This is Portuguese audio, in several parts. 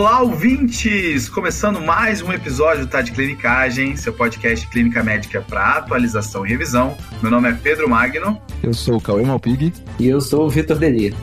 Olá, ouvintes! Começando mais um episódio do Tá de Clinicagem, seu podcast Clínica Médica para atualização e revisão. Meu nome é Pedro Magno. Eu sou o Cauê Malpig. E eu sou o Vitor Deli.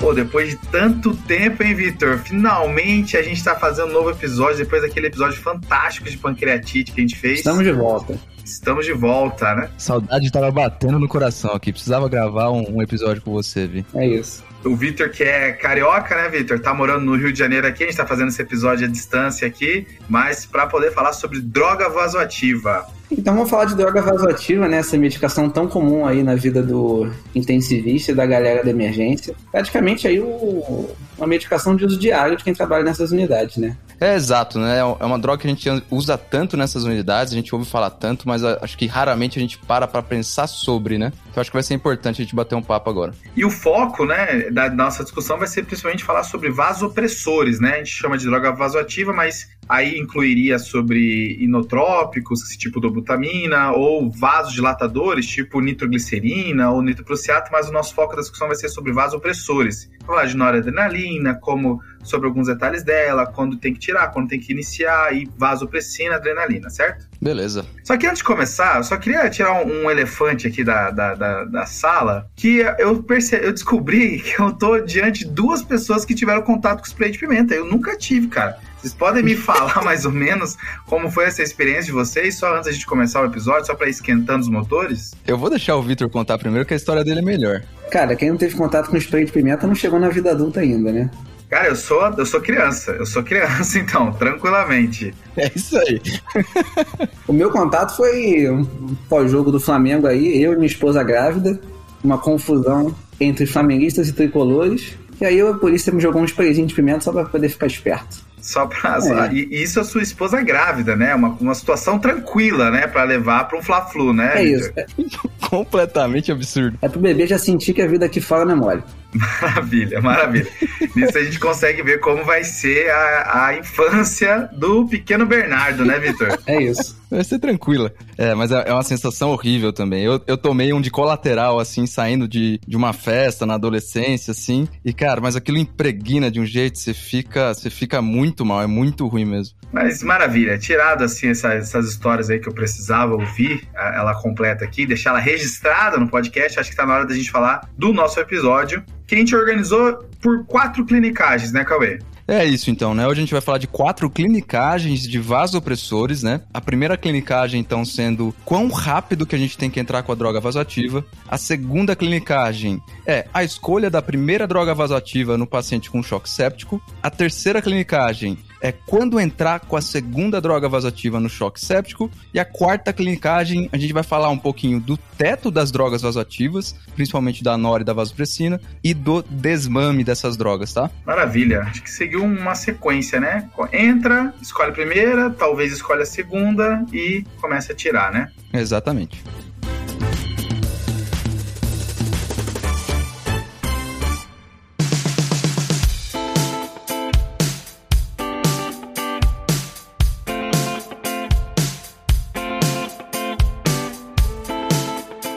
Pô, depois de tanto tempo, hein, Vitor? Finalmente a gente tá fazendo um novo episódio, depois daquele episódio fantástico de pancreatite que a gente fez. Estamos de volta. Estamos de volta, né? Saudade tava batendo no coração aqui. Precisava gravar um, um episódio com você, Vi. É isso. O Vitor, que é carioca, né, Vitor? Tá morando no Rio de Janeiro aqui, a gente tá fazendo esse episódio à distância aqui, mas para poder falar sobre droga vasoativa. Então vamos falar de droga vasoativa, né? Essa medicação tão comum aí na vida do intensivista e da galera da emergência. Praticamente aí o, uma medicação de uso diário de quem trabalha nessas unidades, né? É exato, né? É uma droga que a gente usa tanto nessas unidades, a gente ouve falar tanto, mas acho que raramente a gente para pra pensar sobre, né? Então acho que vai ser importante a gente bater um papo agora. E o foco, né, da nossa discussão vai ser principalmente falar sobre vasopressores, né? A gente chama de droga vasoativa, mas aí incluiria sobre inotrópicos, tipo dobutamina, ou vasodilatadores, tipo nitroglicerina ou nitroprusiato, mas o nosso foco da discussão vai ser sobre vasopressores. Falar de noradrenalina, como sobre alguns detalhes dela, quando tem que tirar, quando tem que iniciar, e vasopressina, adrenalina, certo? Beleza. Só que antes de começar, eu só queria tirar um, um elefante aqui da, da, da, da, sala, que eu, perce... eu descobri que eu tô diante de duas pessoas que tiveram contato com spray de pimenta. Eu nunca tive, cara. Vocês podem me falar mais ou menos como foi essa experiência de vocês, só antes da gente começar o episódio, só para ir esquentando os motores? Eu vou deixar o Victor contar primeiro, que a história dele é melhor. Cara, quem não teve contato com spray de pimenta não chegou na vida adulta ainda, né? Cara, eu sou, eu sou criança. Eu sou criança, então, tranquilamente. É isso aí. o meu contato foi um pós-jogo do Flamengo aí, eu e minha esposa grávida, uma confusão entre flamenguistas e tricolores. E aí a polícia me jogou uns sprayzinho de pimenta só pra poder ficar esperto. Só pra. É. E isso a sua esposa grávida, né? Uma, uma situação tranquila, né? Pra levar pra um Fla-Flu, né? É isso. É... Completamente absurdo. É pro bebê já sentir que a vida aqui fora não é mole. Maravilha, maravilha. Nisso a gente consegue ver como vai ser a, a infância do pequeno Bernardo, né, Vitor? É isso. Vai ser tranquila. É, mas é, é uma sensação horrível também. Eu, eu tomei um de colateral, assim, saindo de, de uma festa na adolescência, assim. E, cara, mas aquilo impregna de um jeito, você fica, você fica muito mal, é muito ruim mesmo. Mas maravilha, tirado, assim, essa, essas histórias aí que eu precisava ouvir, ela completa aqui, deixar ela registrada no podcast, acho que tá na hora da gente falar do nosso episódio que a gente organizou por quatro clinicagens, né, Cauê? É isso então, né? Hoje a gente vai falar de quatro clinicagens de vasopressores, né? A primeira clinicagem, então, sendo quão rápido que a gente tem que entrar com a droga vasoativa. A segunda clinicagem é a escolha da primeira droga vasoativa no paciente com choque séptico. A terceira clinicagem é quando entrar com a segunda droga vasoativa no choque séptico. E a quarta clinicagem, a gente vai falar um pouquinho do teto das drogas vasoativas, principalmente da nora e da vasopressina, e do desmame dessas drogas, tá? Maravilha. Acho que seguiu uma sequência, né? Entra, escolhe a primeira, talvez escolhe a segunda e começa a tirar, né? Exatamente.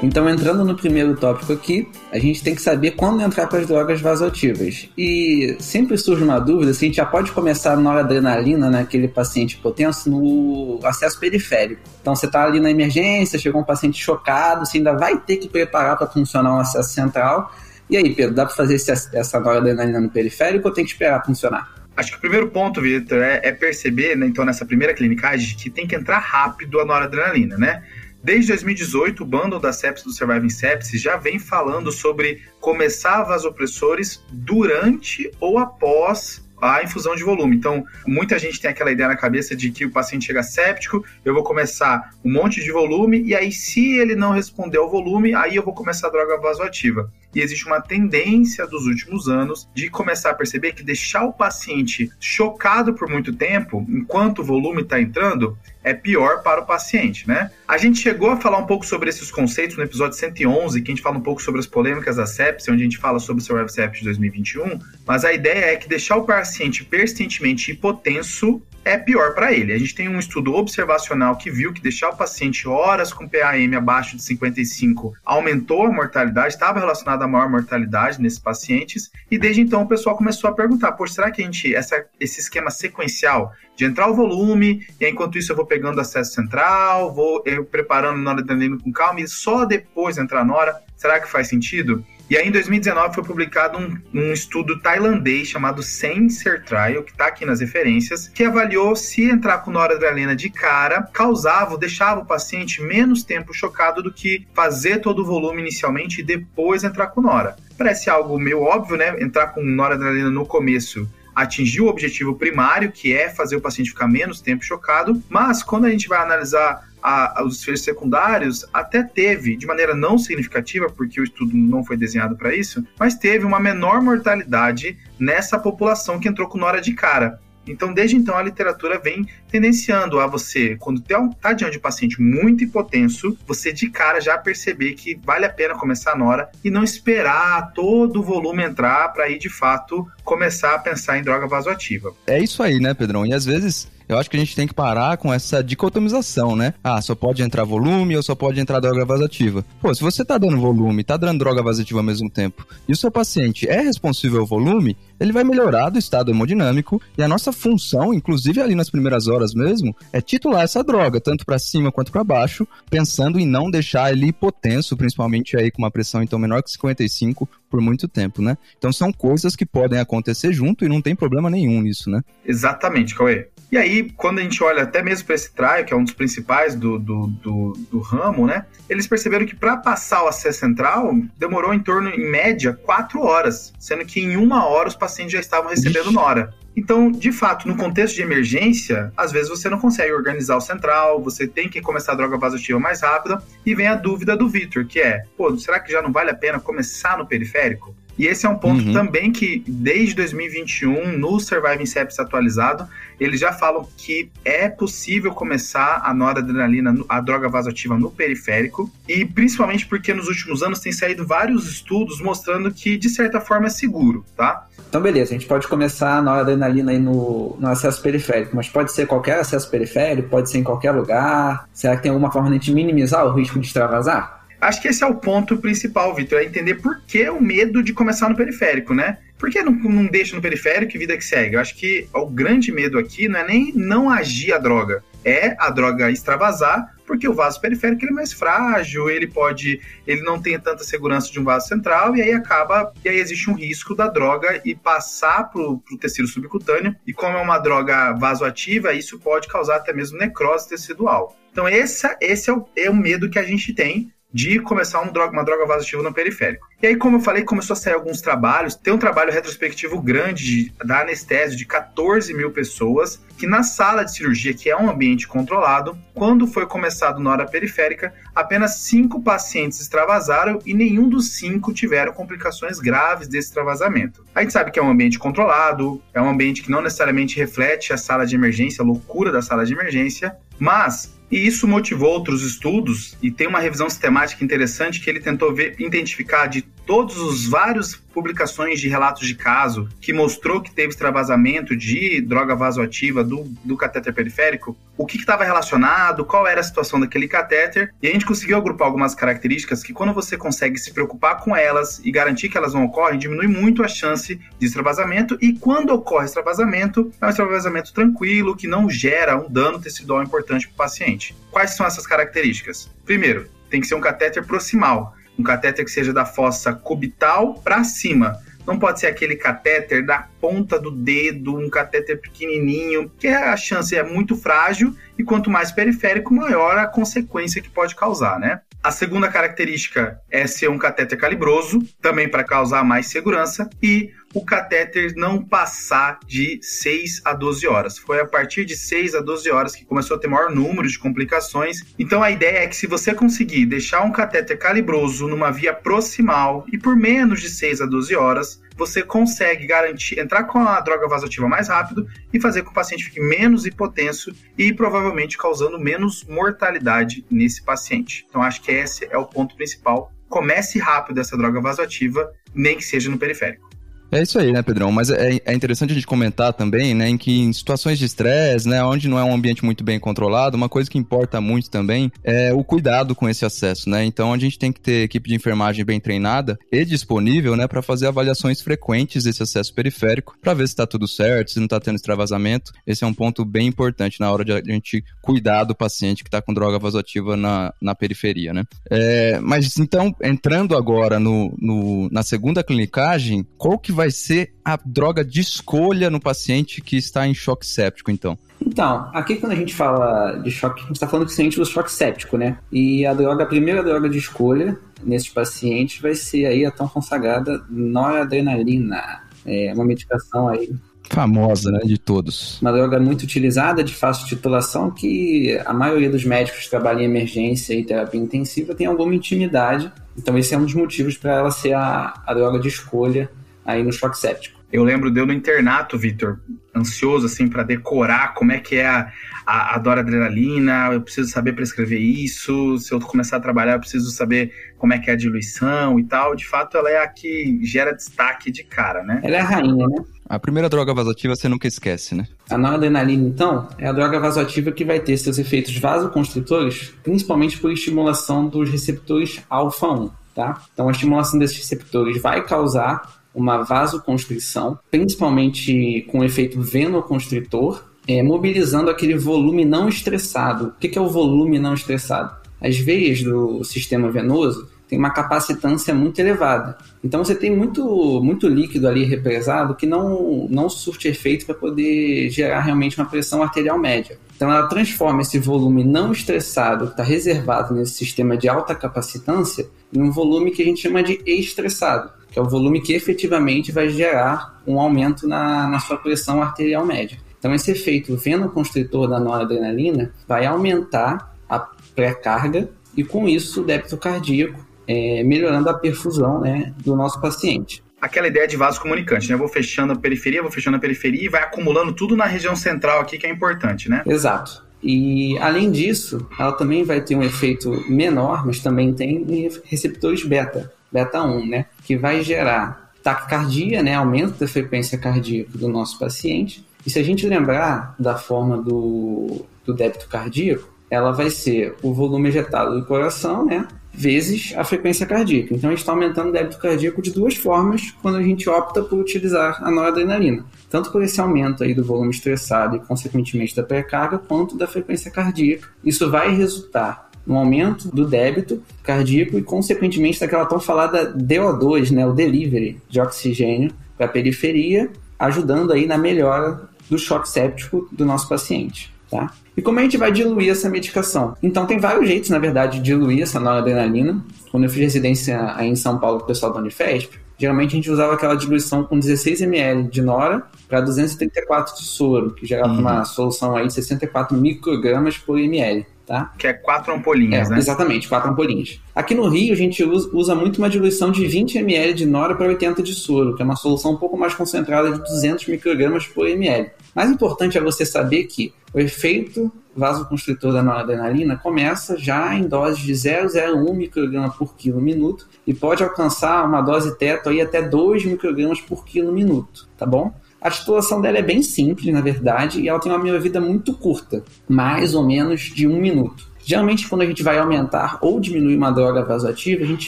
Então, entrando no primeiro tópico aqui, a gente tem que saber quando entrar com as drogas vasoativas. E sempre surge uma dúvida se a gente já pode começar a noradrenalina naquele paciente hipotenso no acesso periférico. Então, você está ali na emergência, chegou um paciente chocado, você ainda vai ter que preparar para funcionar um acesso central. E aí, Pedro, dá para fazer esse, essa noradrenalina no periférico ou tem que esperar funcionar? Acho que o primeiro ponto, Vitor, é, é, perceber, né, então, nessa primeira clinicagem, que tem que entrar rápido a noradrenalina, né? Desde 2018, o bundle da sepsis do Surviving Sepsis já vem falando sobre começar vasopressores durante ou após a infusão de volume. Então, muita gente tem aquela ideia na cabeça de que o paciente chega séptico, eu vou começar um monte de volume, e aí, se ele não responder ao volume, aí eu vou começar a droga vasoativa. E existe uma tendência dos últimos anos de começar a perceber que deixar o paciente chocado por muito tempo, enquanto o volume está entrando, é pior para o paciente, né? A gente chegou a falar um pouco sobre esses conceitos no episódio 111, que a gente fala um pouco sobre as polêmicas da sepsia, onde a gente fala sobre o Survive Sepsis de 2021, mas a ideia é que deixar o paciente persistentemente hipotenso é pior para ele. A gente tem um estudo observacional que viu que deixar o paciente horas com PAM abaixo de 55 aumentou a mortalidade, estava relacionado a maior mortalidade nesses pacientes, e desde então o pessoal começou a perguntar: poxa, será que a gente, essa, esse esquema sequencial de entrar o volume, e enquanto isso eu vou pegando acesso central, vou eu preparando noradrenalina com calma, e só depois entrar nora, será que faz sentido? E aí, em 2019, foi publicado um, um estudo tailandês chamado Sensor Trial, que está aqui nas referências, que avaliou se entrar com noradrenalina de cara causava, deixava o paciente menos tempo chocado do que fazer todo o volume inicialmente e depois entrar com nora. Parece algo meio óbvio, né? Entrar com noradrenalina no começo atingir o objetivo primário, que é fazer o paciente ficar menos tempo chocado, mas quando a gente vai analisar a, os desfechos secundários até teve, de maneira não significativa, porque o estudo não foi desenhado para isso, mas teve uma menor mortalidade nessa população que entrou com nora de cara. Então, desde então, a literatura vem tendenciando a você, quando está diante de um paciente muito hipotenso, você de cara já perceber que vale a pena começar a nora e não esperar todo o volume entrar para aí, de fato, começar a pensar em droga vasoativa. É isso aí, né, Pedrão? E às vezes eu acho que a gente tem que parar com essa dicotomização, né? Ah, só pode entrar volume ou só pode entrar droga vasativa. Pô, se você tá dando volume, tá dando droga vasativa ao mesmo tempo, e o seu paciente é responsível ao volume, ele vai melhorar do estado hemodinâmico e a nossa função, inclusive ali nas primeiras horas mesmo, é titular essa droga, tanto para cima quanto para baixo, pensando em não deixar ele hipotenso, principalmente aí com uma pressão então menor que 55 por muito tempo, né? Então são coisas que podem acontecer junto e não tem problema nenhum nisso, né? Exatamente, Cauê. E aí, quando a gente olha até mesmo para esse trial, que é um dos principais do, do, do, do ramo, né? Eles perceberam que para passar o acesso central demorou em torno, em média, quatro horas, sendo que em uma hora os pacientes já estavam recebendo Nora. Então, de fato, no contexto de emergência, às vezes você não consegue organizar o central, você tem que começar a droga vasoativa mais rápida, e vem a dúvida do Victor, que é, pô, será que já não vale a pena começar no periférico? E esse é um ponto uhum. também que, desde 2021, no Surviving Sepsis atualizado, eles já falam que é possível começar a noradrenalina, a droga vasoativa no periférico, e principalmente porque nos últimos anos tem saído vários estudos mostrando que, de certa forma, é seguro, tá? Então, beleza, a gente pode começar a noradrenalina aí no, no acesso periférico, mas pode ser qualquer acesso periférico, pode ser em qualquer lugar. Será que tem alguma forma de a gente minimizar o risco de extravasar? Acho que esse é o ponto principal, Vitor, é entender por que o medo de começar no periférico, né? Por que não, não deixa no periférico e vida que segue? Eu acho que o grande medo aqui não é nem não agir a droga, é a droga extravasar, porque o vaso periférico ele é mais frágil, ele pode, ele não tem tanta segurança de um vaso central e aí acaba, e aí existe um risco da droga e passar para o tecido subcutâneo e como é uma droga vasoativa, isso pode causar até mesmo necrose tecidual. Então esse, esse é, o, é o medo que a gente tem de começar droga, uma droga vasoativa no periférico. E aí, como eu falei, começou a sair alguns trabalhos. Tem um trabalho retrospectivo grande da anestésio de 14 mil pessoas, que na sala de cirurgia, que é um ambiente controlado, quando foi começado na hora periférica, apenas cinco pacientes extravasaram e nenhum dos cinco tiveram complicações graves desse extravasamento. A gente sabe que é um ambiente controlado, é um ambiente que não necessariamente reflete a sala de emergência, a loucura da sala de emergência, mas e isso motivou outros estudos, e tem uma revisão sistemática interessante que ele tentou ver, identificar de todos os vários publicações de relatos de caso que mostrou que teve extravasamento de droga vasoativa do, do catéter periférico, o que estava relacionado, qual era a situação daquele catéter, e a gente conseguiu agrupar algumas características que quando você consegue se preocupar com elas e garantir que elas não ocorrem, diminui muito a chance de extravasamento, e quando ocorre extravasamento, é um extravasamento tranquilo, que não gera um dano tecidual importante para o paciente. Quais são essas características? Primeiro, tem que ser um catéter proximal um catéter que seja da fossa cubital para cima. Não pode ser aquele catéter da ponta do dedo, um catéter pequenininho, que a chance é muito frágil e quanto mais periférico, maior a consequência que pode causar, né? A segunda característica é ser um catéter calibroso, também para causar mais segurança, e o catéter não passar de 6 a 12 horas. Foi a partir de 6 a 12 horas que começou a ter maior número de complicações. Então a ideia é que se você conseguir deixar um catéter calibroso numa via proximal e por menos de 6 a 12 horas, você consegue garantir entrar com a droga vasoativa mais rápido e fazer com que o paciente fique menos hipotenso e provavelmente causando menos mortalidade nesse paciente. Então acho que esse é o ponto principal. Comece rápido essa droga vasoativa, nem que seja no periférico. É isso aí, né, Pedrão? Mas é, é interessante a gente comentar também, né, em que em situações de estresse, né, onde não é um ambiente muito bem controlado, uma coisa que importa muito também é o cuidado com esse acesso, né? Então a gente tem que ter equipe de enfermagem bem treinada e disponível, né, para fazer avaliações frequentes desse acesso periférico, para ver se está tudo certo, se não está tendo extravasamento. Esse é um ponto bem importante na hora de a gente cuidar do paciente que está com droga vasoativa na, na periferia, né? É, mas então, entrando agora no, no, na segunda clinicagem, qual que vai ser a droga de escolha no paciente que está em choque séptico, então? Então, aqui quando a gente fala de choque, a gente está falando principalmente do choque séptico, né? E a droga, a primeira droga de escolha nesses pacientes vai ser aí a tão consagrada noradrenalina. É uma medicação aí famosa, né, de todos. Uma droga muito utilizada, de fácil titulação, que a maioria dos médicos que trabalham em emergência e terapia intensiva tem alguma intimidade. Então esse é um dos motivos para ela ser a, a droga de escolha aí no choque séptico. Eu lembro deu no internato, Vitor, ansioso assim para decorar como é que é a, a, a adrenalina, eu preciso saber prescrever isso, se eu começar a trabalhar eu preciso saber como é que é a diluição e tal. De fato, ela é a que gera destaque de cara, né? Ela é a rainha, né? A primeira droga vasoativa você nunca esquece, né? A noradrenalina, então, é a droga vasoativa que vai ter seus efeitos vasoconstritores, principalmente por estimulação dos receptores alfa-1, tá? Então, a estimulação desses receptores vai causar uma vasoconstrição, principalmente com efeito venoconstritor, é, mobilizando aquele volume não estressado. O que é o volume não estressado? As veias do sistema venoso têm uma capacitância muito elevada. Então você tem muito, muito líquido ali represado que não, não surte efeito para poder gerar realmente uma pressão arterial média. Então ela transforma esse volume não estressado que está reservado nesse sistema de alta capacitância em um volume que a gente chama de estressado que é o volume que efetivamente vai gerar um aumento na, na sua pressão arterial média. Então, esse efeito venoconstritor da noradrenalina vai aumentar a pré-carga e, com isso, o débito cardíaco, é, melhorando a perfusão né, do nosso paciente. Aquela ideia de vaso comunicante, né? Eu vou fechando a periferia, vou fechando a periferia e vai acumulando tudo na região central aqui, que é importante, né? Exato. E além disso, ela também vai ter um efeito menor, mas também tem receptores beta beta 1, né? Que vai gerar taquicardia, né? Aumento da frequência cardíaca do nosso paciente. E se a gente lembrar da forma do, do débito cardíaco, ela vai ser o volume ejetado do coração, né? Vezes a frequência cardíaca. Então a gente está aumentando o débito cardíaco de duas formas quando a gente opta por utilizar a noradrenalina. Tanto por esse aumento aí do volume estressado e, consequentemente, da pré-carga, quanto da frequência cardíaca. Isso vai resultar um aumento do débito cardíaco e, consequentemente, daquela tão falada DO2, né, o delivery de oxigênio para a periferia, ajudando aí na melhora do choque séptico do nosso paciente. Tá? E como a gente vai diluir essa medicação? Então tem vários jeitos, na verdade, de diluir essa noradrenalina. Quando eu fiz residência aí em São Paulo com o pessoal da Unifesp, geralmente a gente usava aquela diluição com 16 ml de nora para 234 de soro, que gerava uhum. uma solução aí de 64 microgramas por ml tá? Que é quatro ampolinhas, é, né? Exatamente, quatro ampolinhas. Aqui no Rio, a gente usa muito uma diluição de 20 ml de nora para 80 de soro, que é uma solução um pouco mais concentrada de 200 microgramas por ml. Mais importante é você saber que o efeito vasoconstritor da noradrenalina começa já em doses de 0,01 micrograma por quilo minuto e pode alcançar uma dose teto aí até 2 microgramas por quilo minuto, tá bom? A titulação dela é bem simples, na verdade, e ela tem uma meia-vida muito curta, mais ou menos de um minuto. Geralmente, quando a gente vai aumentar ou diminuir uma droga vasoativa, a gente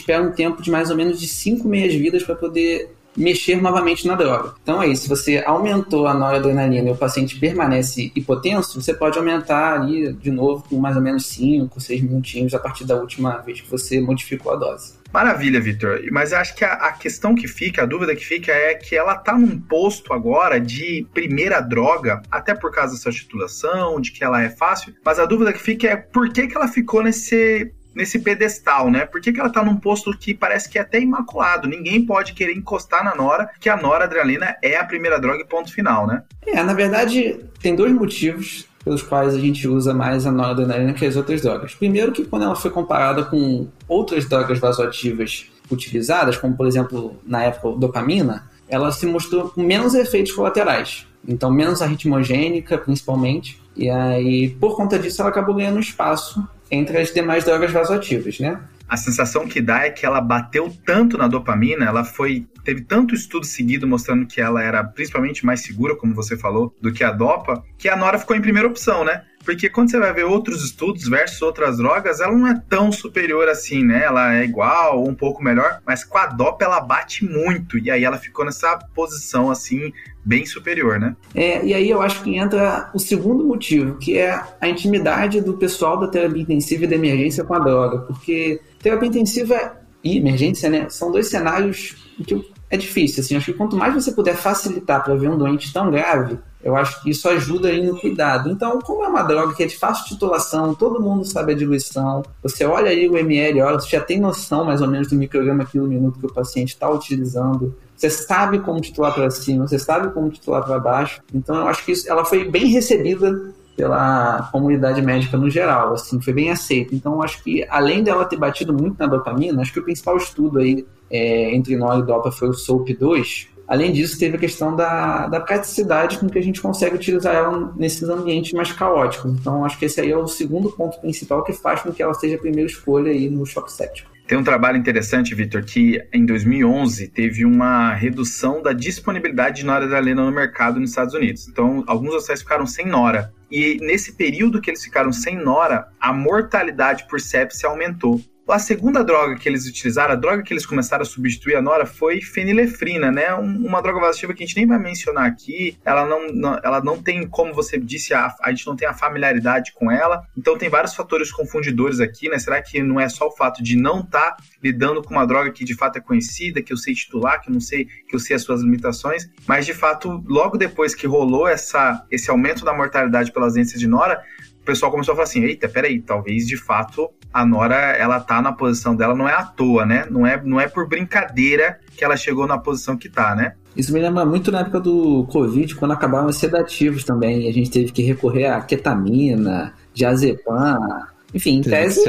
espera um tempo de mais ou menos de 5 meias-vidas para poder mexer novamente na droga. Então é isso, se você aumentou a noradrenalina e o paciente permanece hipotenso, você pode aumentar ali de novo com mais ou menos 5, 6 minutinhos a partir da última vez que você modificou a dose. Maravilha, Vitor. Mas acho que a, a, questão que fica, a dúvida que fica é que ela tá num posto agora de primeira droga, até por causa dessa titulação, de que ela é fácil. Mas a dúvida que fica é por que, que ela ficou nesse nesse pedestal, né? Por que, que ela tá num posto que parece que é até imaculado? Ninguém pode querer encostar na Nora, que a Nora Adrenalina é a primeira droga e ponto final, né? É, na verdade, tem dois motivos pelos quais a gente usa mais a noradrenalina que as outras drogas. Primeiro que quando ela foi comparada com outras drogas vasoativas utilizadas, como por exemplo na época dopamina, ela se mostrou com menos efeitos colaterais. Então menos arritmogênica, principalmente. E aí, por conta disso, ela acabou ganhando espaço entre as demais drogas vasoativas, né? A sensação que dá é que ela bateu tanto na dopamina, ela foi teve tanto estudo seguido mostrando que ela era principalmente mais segura, como você falou, do que a dopa, que a Nora ficou em primeira opção, né? Porque quando você vai ver outros estudos versus outras drogas, ela não é tão superior assim, né? Ela é igual ou um pouco melhor, mas com a dopa ela bate muito. E aí ela ficou nessa posição assim, bem superior, né? É, e aí eu acho que entra o segundo motivo, que é a intimidade do pessoal da terapia intensiva e da emergência com a droga. Porque terapia intensiva e emergência, né? São dois cenários que é difícil. Assim, acho que quanto mais você puder facilitar para ver um doente tão grave, eu acho que isso ajuda aí no cuidado. Então, como é uma droga que é de fácil titulação, todo mundo sabe a diluição, você olha aí o ml, olha, você já tem noção mais ou menos do micrograma quilo minuto que o paciente está utilizando. Você sabe como titular para cima, você sabe como titular para baixo. Então, eu acho que isso, ela foi bem recebida pela comunidade médica no geral, assim, foi bem aceita. Então, acho que além dela ter batido muito na dopamina, acho que o principal estudo aí é, entre nós e dopa foi o SOAP2, Além disso, teve a questão da, da praticidade com que a gente consegue utilizar ela nesses ambientes mais caóticos. Então, acho que esse aí é o segundo ponto principal que faz com que ela seja a primeira escolha aí no choque séptico. Tem um trabalho interessante, Vitor, que em 2011 teve uma redução da disponibilidade de noradrenalina no mercado nos Estados Unidos. Então, alguns hospitais ficaram sem nora. E nesse período que eles ficaram sem nora, a mortalidade por sepse aumentou. A segunda droga que eles utilizaram, a droga que eles começaram a substituir a Nora foi fenilefrina, né? uma droga vasoativa que a gente nem vai mencionar aqui. Ela não, não, ela não tem, como você disse, a, a gente não tem a familiaridade com ela. Então tem vários fatores confundidores aqui, né? Será que não é só o fato de não estar tá lidando com uma droga que de fato é conhecida, que eu sei titular, que eu não sei, que eu sei as suas limitações, mas de fato, logo depois que rolou essa, esse aumento da mortalidade pelas doenças de Nora, o pessoal começou a falar assim: eita, peraí, talvez de fato a Nora ela tá na posição dela, não é à toa, né? Não é, não é por brincadeira que ela chegou na posição que tá, né? Isso me lembra muito na época do Covid, quando acabaram os sedativos também, e a gente teve que recorrer a ketamina, diazepam. Enfim, em tese,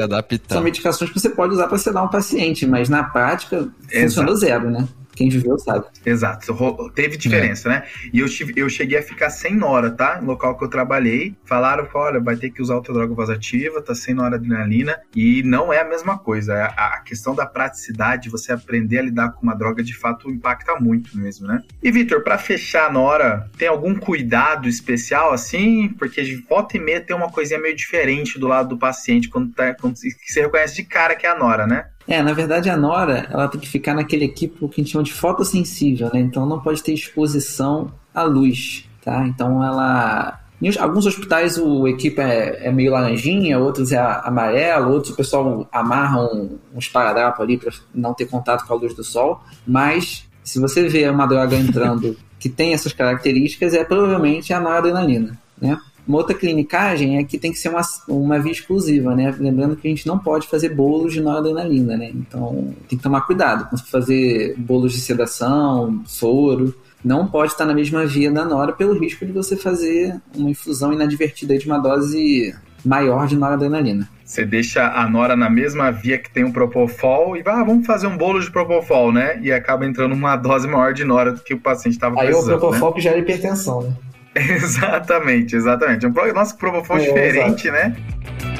são medicações que você pode usar para sedar um paciente, mas na prática Exato. funciona zero, né? Quem viveu sabe. Exato, teve diferença, é. né? E eu, tive, eu cheguei a ficar sem nora, tá? No local que eu trabalhei, falaram, olha, vai ter que usar outra droga vasativa, tá sem noradrenalina, e não é a mesma coisa. A, a questão da praticidade, você aprender a lidar com uma droga, de fato, impacta muito mesmo, né? E, Vitor, para fechar a nora, tem algum cuidado especial, assim? Porque de volta e meia tem uma coisinha meio diferente do lado do paciente, quando, tá, quando você reconhece de cara que é a nora, né? É, na verdade a Nora, ela tem que ficar naquele equipo que a gente chama de fotossensível, né? Então não pode ter exposição à luz, tá? Então ela... Em alguns hospitais o equipe é, é meio laranjinha, outros é amarelo, outros o pessoal amarra um, um esparadrapo ali para não ter contato com a luz do sol, mas se você vê uma droga entrando que tem essas características, é provavelmente a noradrenalina, né? Uma outra clinicagem é que tem que ser uma, uma via exclusiva, né? Lembrando que a gente não pode fazer bolos de noradrenalina, né? Então tem que tomar cuidado com fazer bolos de sedação, soro. Não pode estar na mesma via da nora pelo risco de você fazer uma infusão inadvertida de uma dose maior de noradrenalina. Você deixa a nora na mesma via que tem o propofol e vai, ah, vamos fazer um bolo de propofol, né? E acaba entrando uma dose maior de nora do que o paciente estava precisando. Aí o propofol né? que gera hipertensão, né? exatamente, exatamente. Um nosso Propofol é, diferente, exato. né?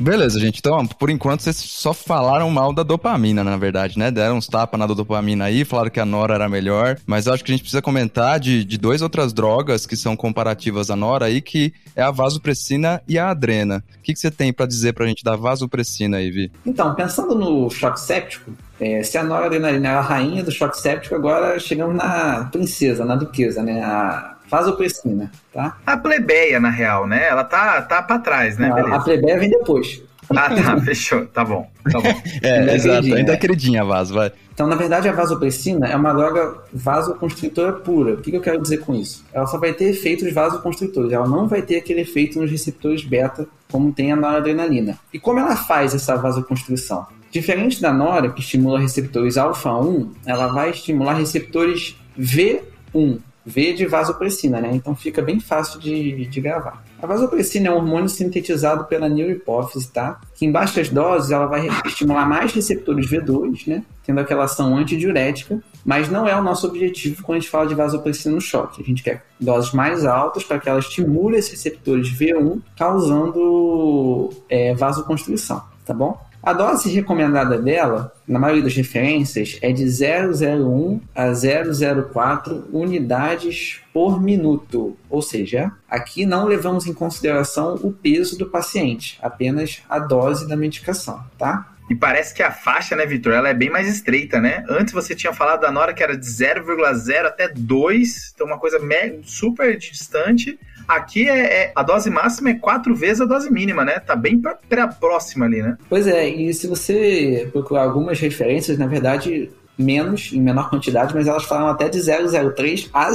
Beleza, gente. Então, por enquanto, vocês só falaram mal da dopamina, na verdade, né? Deram uns tapas na dopamina aí, falaram que a Nora era melhor. Mas eu acho que a gente precisa comentar de, de duas outras drogas que são comparativas à Nora aí, que é a vasopressina e a adrena. O que, que você tem para dizer pra gente da vasopressina aí, Vi? Então, pensando no choque séptico, é, se a noradrenalina era a rainha do choque séptico, agora chegamos na princesa, na duquesa, né? A vasopressina, tá? A plebeia, na real, né? Ela tá, tá pra trás, né? Não, a plebeia vem depois. Ah, tá, fechou. Tá bom, tá bom. é, exato. Ainda é queridinha a vaso, vai. Então, na verdade, a vasopressina é uma droga vasoconstritora pura. O que, que eu quero dizer com isso? Ela só vai ter efeitos vasoconstritores. Ela não vai ter aquele efeito nos receptores beta, como tem a noradrenalina. E como ela faz essa vasoconstrição? Diferente da nora, que estimula receptores alfa-1, ela vai estimular receptores V1. V de vasopressina, né? Então fica bem fácil de, de gravar. A vasopressina é um hormônio sintetizado pela neurohipófise, tá? Que em baixas doses ela vai estimular mais receptores V2, né? Tendo aquela ação antidiurética, mas não é o nosso objetivo quando a gente fala de vasopressina no choque. A gente quer doses mais altas para que ela estimule esses receptores V1, causando é, vasoconstrição, tá bom? A dose recomendada dela, na maioria das referências, é de 0,01 a 0,04 unidades por minuto. Ou seja, aqui não levamos em consideração o peso do paciente, apenas a dose da medicação, tá? E parece que a faixa, né, Vitor, ela é bem mais estreita, né? Antes você tinha falado da Nora que era de 0,0 até 2, então uma coisa super distante. Aqui é, é, a dose máxima é quatro vezes a dose mínima, né? Tá bem pra, pra próxima ali, né? Pois é, e se você procurar algumas referências, na verdade, menos, em menor quantidade, mas elas falam até de 003 a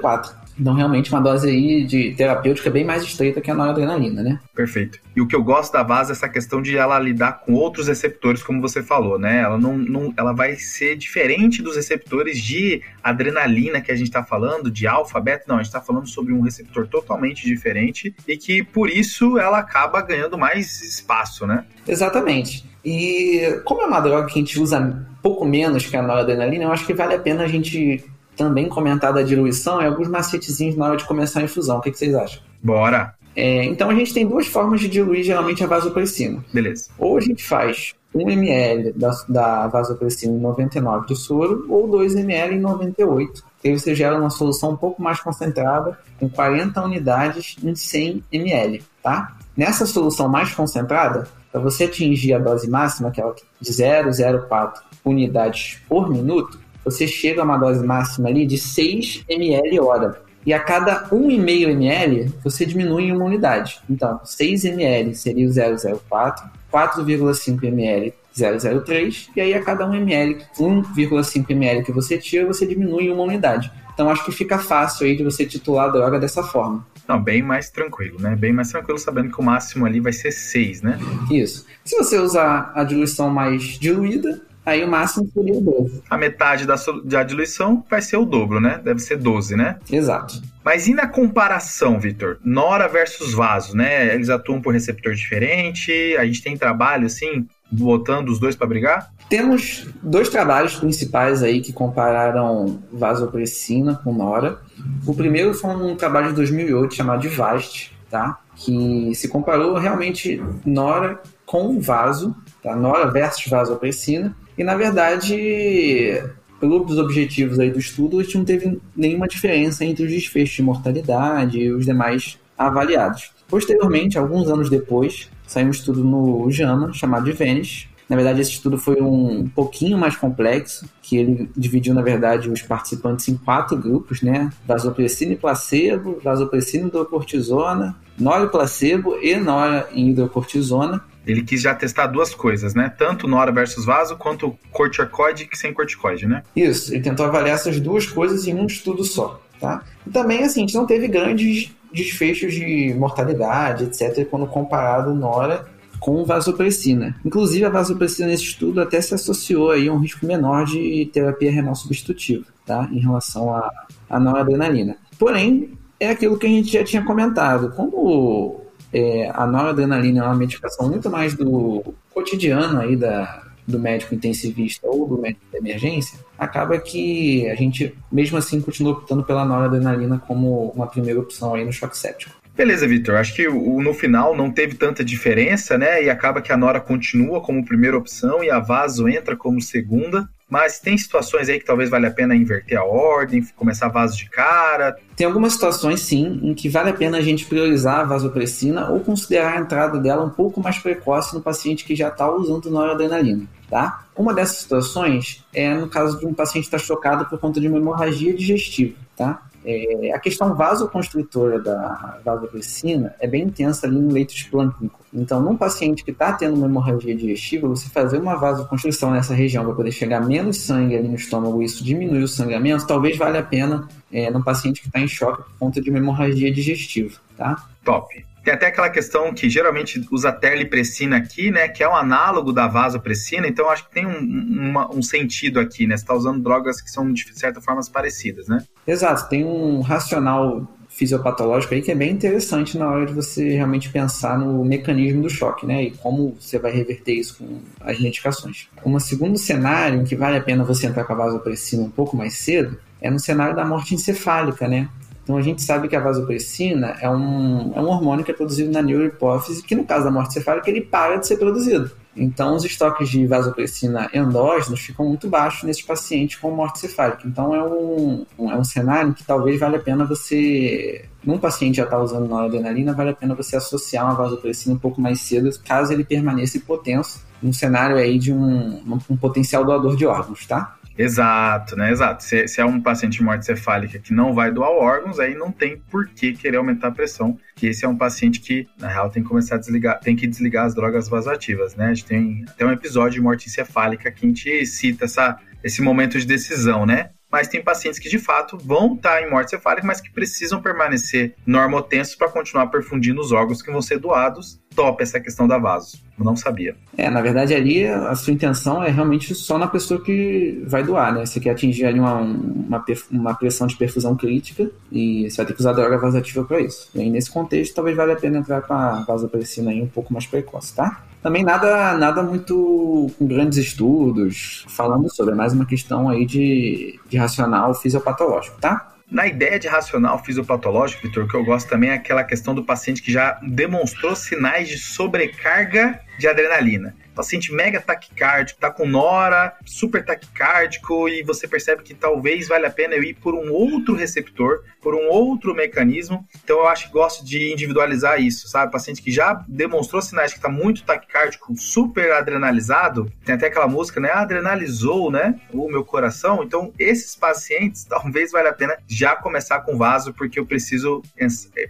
004. Então, realmente, uma dose aí de terapêutica bem mais estreita que a noradrenalina, né? Perfeito. E o que eu gosto da VASA é essa questão de ela lidar com outros receptores, como você falou, né? Ela não, não ela vai ser diferente dos receptores de adrenalina que a gente está falando, de alfa, beta. Não, a gente está falando sobre um receptor totalmente diferente e que, por isso, ela acaba ganhando mais espaço, né? Exatamente. E como é uma droga que a gente usa pouco menos que a noradrenalina, eu acho que vale a pena a gente também comentar da diluição e alguns macetezinhos na hora de começar a infusão. O que, que vocês acham? Bora! É, então a gente tem duas formas de diluir geralmente a vasopressina. Beleza. Ou a gente faz 1 ml da, da vasopressina em 99 do soro ou 2 ml em 98. E aí você gera uma solução um pouco mais concentrada, com 40 unidades em 100 ml, tá? Nessa solução mais concentrada, para você atingir a dose máxima, que é de 0,04 unidades por minuto, você chega a uma dose máxima ali de 6 ml hora. E a cada 1,5 ml, você diminui em uma unidade. Então, 6 ml seria o 004, 4,5 ml 003, e aí a cada 1 ml, 1,5 ml que você tira, você diminui em uma unidade. Então acho que fica fácil aí de você titular a droga dessa forma. Não, bem mais tranquilo, né? Bem mais tranquilo sabendo que o máximo ali vai ser 6, né? Isso. Se você usar a diluição mais diluída, Aí o máximo seria o 12. A metade da, da diluição vai ser o dobro, né? Deve ser 12, né? Exato. Mas e na comparação, Vitor? Nora versus vaso, né? Eles atuam por receptor diferente, a gente tem trabalho, assim, botando os dois para brigar? Temos dois trabalhos principais aí que compararam vasopressina com Nora. O primeiro foi um trabalho de 2008 chamado de VAST, tá? Que se comparou realmente Nora com vaso, tá? Nora versus vasopressina e na verdade, pelos objetivos aí do estudo, a gente não teve nenhuma diferença entre os desfechos de mortalidade e os demais avaliados. Posteriormente, alguns anos depois, saiu um estudo no JAMA chamado de Venice. Na verdade, esse estudo foi um pouquinho mais complexo, que ele dividiu, na verdade, os participantes em quatro grupos, né? Vasopressina e placebo, vasopressina e hidrocortisona, nora e placebo e nora em hidrocortisona. Ele quis já testar duas coisas, né? Tanto Nora versus Vaso, quanto corticoide sem corticoide, né? Isso, ele tentou avaliar essas duas coisas em um estudo só, tá? E também, assim, a gente não teve grandes desfechos de mortalidade, etc., quando comparado Nora com vasopressina. Inclusive, a vasopressina nesse estudo até se associou aí a um risco menor de terapia renal substitutiva, tá? Em relação à, noradrenalina. Porém, é aquilo que a gente já tinha comentado. Como é, a noradrenalina é uma medicação muito mais do cotidiano aí da, do médico intensivista ou do médico de emergência, acaba que a gente, mesmo assim, continua optando pela noradrenalina como uma primeira opção aí no choque séptico. Beleza, Vitor. Acho que no final não teve tanta diferença, né? E acaba que a Nora continua como primeira opção e a Vaso entra como segunda. Mas tem situações aí que talvez valha a pena inverter a ordem, começar vaso de cara. Tem algumas situações, sim, em que vale a pena a gente priorizar a vasopressina ou considerar a entrada dela um pouco mais precoce no paciente que já está usando noradrenalina, tá? Uma dessas situações é no caso de um paciente que está chocado por conta de uma hemorragia digestiva, tá? É, a questão vasoconstritora da vasopressina é bem intensa ali no leito esplâncnico. Então, num paciente que está tendo uma hemorragia digestiva, você fazer uma vasoconstrição nessa região para poder chegar menos sangue ali no estômago e isso diminuir o sangramento, talvez valha a pena é, num paciente que está em choque por conta de uma hemorragia digestiva, tá? Top. Tem até aquela questão que geralmente usa terlipressina aqui, né? Que é um análogo da vasopressina, então acho que tem um, uma, um sentido aqui, né? Você está usando drogas que são de certa forma parecidas, né? Exato, tem um racional fisiopatológico aí que é bem interessante na hora de você realmente pensar no mecanismo do choque, né? E como você vai reverter isso com as medicações. Um segundo cenário em que vale a pena você entrar com a vasopressina um pouco mais cedo é no cenário da morte encefálica, né? Então a gente sabe que a vasopressina é um, é um hormônio que é produzido na neurohipófise, que no caso da morte encefálica ele para de ser produzido. Então os estoques de vasopressina endógenos ficam muito baixos nesses pacientes com morte cefálica. Então é um, é um cenário que talvez valha a pena você, num paciente já está usando noradrenalina, vale a pena você associar uma vasopressina um pouco mais cedo, caso ele permaneça hipotenso, num cenário aí de um, um potencial doador de órgãos, tá? Exato, né? Exato. Se, se, é um paciente de morte cefálica que não vai doar órgãos, aí não tem por que querer aumentar a pressão. Que esse é um paciente que, na real, tem que começar a desligar, tem que desligar as drogas vasoativas, né? A gente tem até um episódio de morte encefálica que a gente cita essa, esse momento de decisão, né? mas tem pacientes que de fato vão estar em morte cefálica, mas que precisam permanecer normotensos para continuar perfundindo os órgãos que vão ser doados. Top essa questão da vaso. Eu não sabia. É, na verdade ali a sua intenção é realmente só na pessoa que vai doar, né? Você quer atingir ali uma, uma, uma pressão de perfusão crítica e você vai ter que usar droga vasativa para isso. E aí, nesse contexto, talvez valha a pena entrar com a vasopressina aí um pouco mais precoce, tá? Também nada, nada muito com grandes estudos falando sobre, é mais uma questão aí de, de racional fisiopatológico, tá? Na ideia de racional fisiopatológico, Vitor, que eu gosto também é aquela questão do paciente que já demonstrou sinais de sobrecarga de adrenalina paciente mega taquicárdico, tá com nora, super taquicárdico, e você percebe que talvez valha a pena eu ir por um outro receptor, por um outro mecanismo. Então eu acho que gosto de individualizar isso, sabe? Paciente que já demonstrou sinais que tá muito taquicárdico, super adrenalizado, tem até aquela música, né? Adrenalizou, né? O meu coração. Então, esses pacientes, talvez valha a pena já começar com vaso, porque eu preciso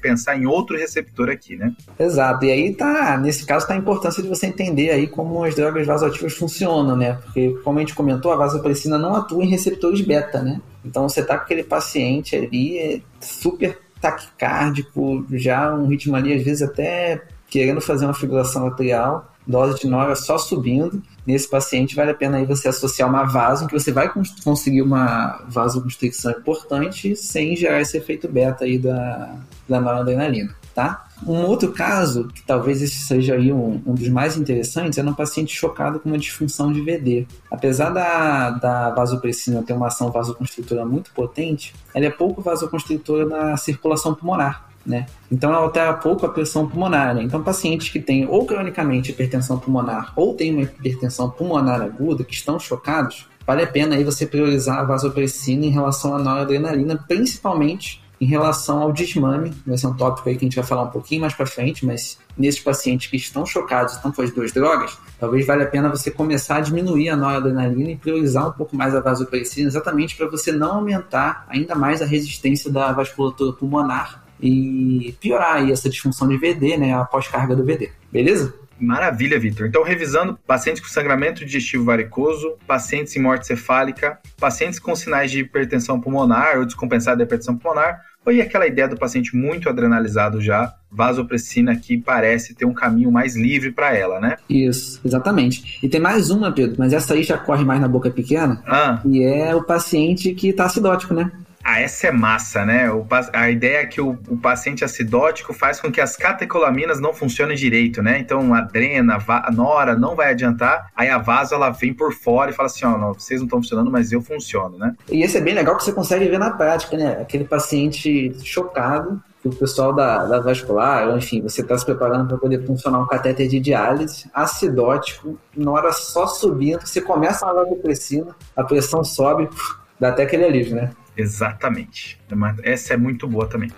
pensar em outro receptor aqui, né? Exato. E aí tá, nesse caso, tá a importância de você entender aí como como as drogas vasoativas funcionam, né? Porque, como a gente comentou, a vasopressina não atua em receptores beta, né? Então, você tá com aquele paciente ali é super taquicárdico, já um ritmo ali, às vezes até querendo fazer uma figuração atrial, dose de nora só subindo. Nesse paciente, vale a pena aí você associar uma vaso, que você vai conseguir uma vasoconstricção importante sem gerar esse efeito beta aí da, da noradrenalina, tá? Um outro caso, que talvez esse seja aí um, um, dos mais interessantes, é no paciente chocado com uma disfunção de VD. Apesar da, da vasopressina ter uma ação vasoconstritora muito potente, ela é pouco vasoconstritora na circulação pulmonar. Né? Então ela altera pouco a pressão pulmonar. Né? Então pacientes que têm ou cronicamente hipertensão pulmonar ou têm uma hipertensão pulmonar aguda, que estão chocados, vale a pena aí você priorizar a vasopressina em relação à noradrenalina, principalmente em relação ao desmame, vai ser um tópico aí que a gente vai falar um pouquinho mais para frente, mas nesses pacientes que estão chocados, estão com as duas drogas, talvez valha a pena você começar a diminuir a noradrenalina e priorizar um pouco mais a vasopressina, exatamente para você não aumentar ainda mais a resistência da vasculatura pulmonar e piorar aí essa disfunção de VD, né, a pós-carga do VD. Beleza? Maravilha, Vitor. Então, revisando, pacientes com sangramento digestivo varicoso, pacientes em morte cefálica, pacientes com sinais de hipertensão pulmonar ou descompensada de hipertensão pulmonar, ou aquela ideia do paciente muito adrenalizado já, vasopressina que parece ter um caminho mais livre para ela, né? Isso, exatamente. E tem mais uma, Pedro, mas essa aí já corre mais na boca pequena, ah. e é o paciente que está acidótico, né? Ah, essa é massa, né? O, a ideia é que o, o, paciente acidótico faz com que as catecolaminas não funcionem direito, né? Então, a adrena, a nora não vai adiantar, aí a vaso ela vem por fora e fala assim, ó, oh, vocês não estão funcionando, mas eu funciono, né? E esse é bem legal que você consegue ver na prática, né? Aquele paciente chocado, que o pessoal da, da vascular, enfim, você está se preparando para poder funcionar um catéter de diálise, acidótico, na hora só subindo, você começa a vasopressina, a pressão sobe, dá até aquele alívio, né? Exatamente. Essa é muito boa também.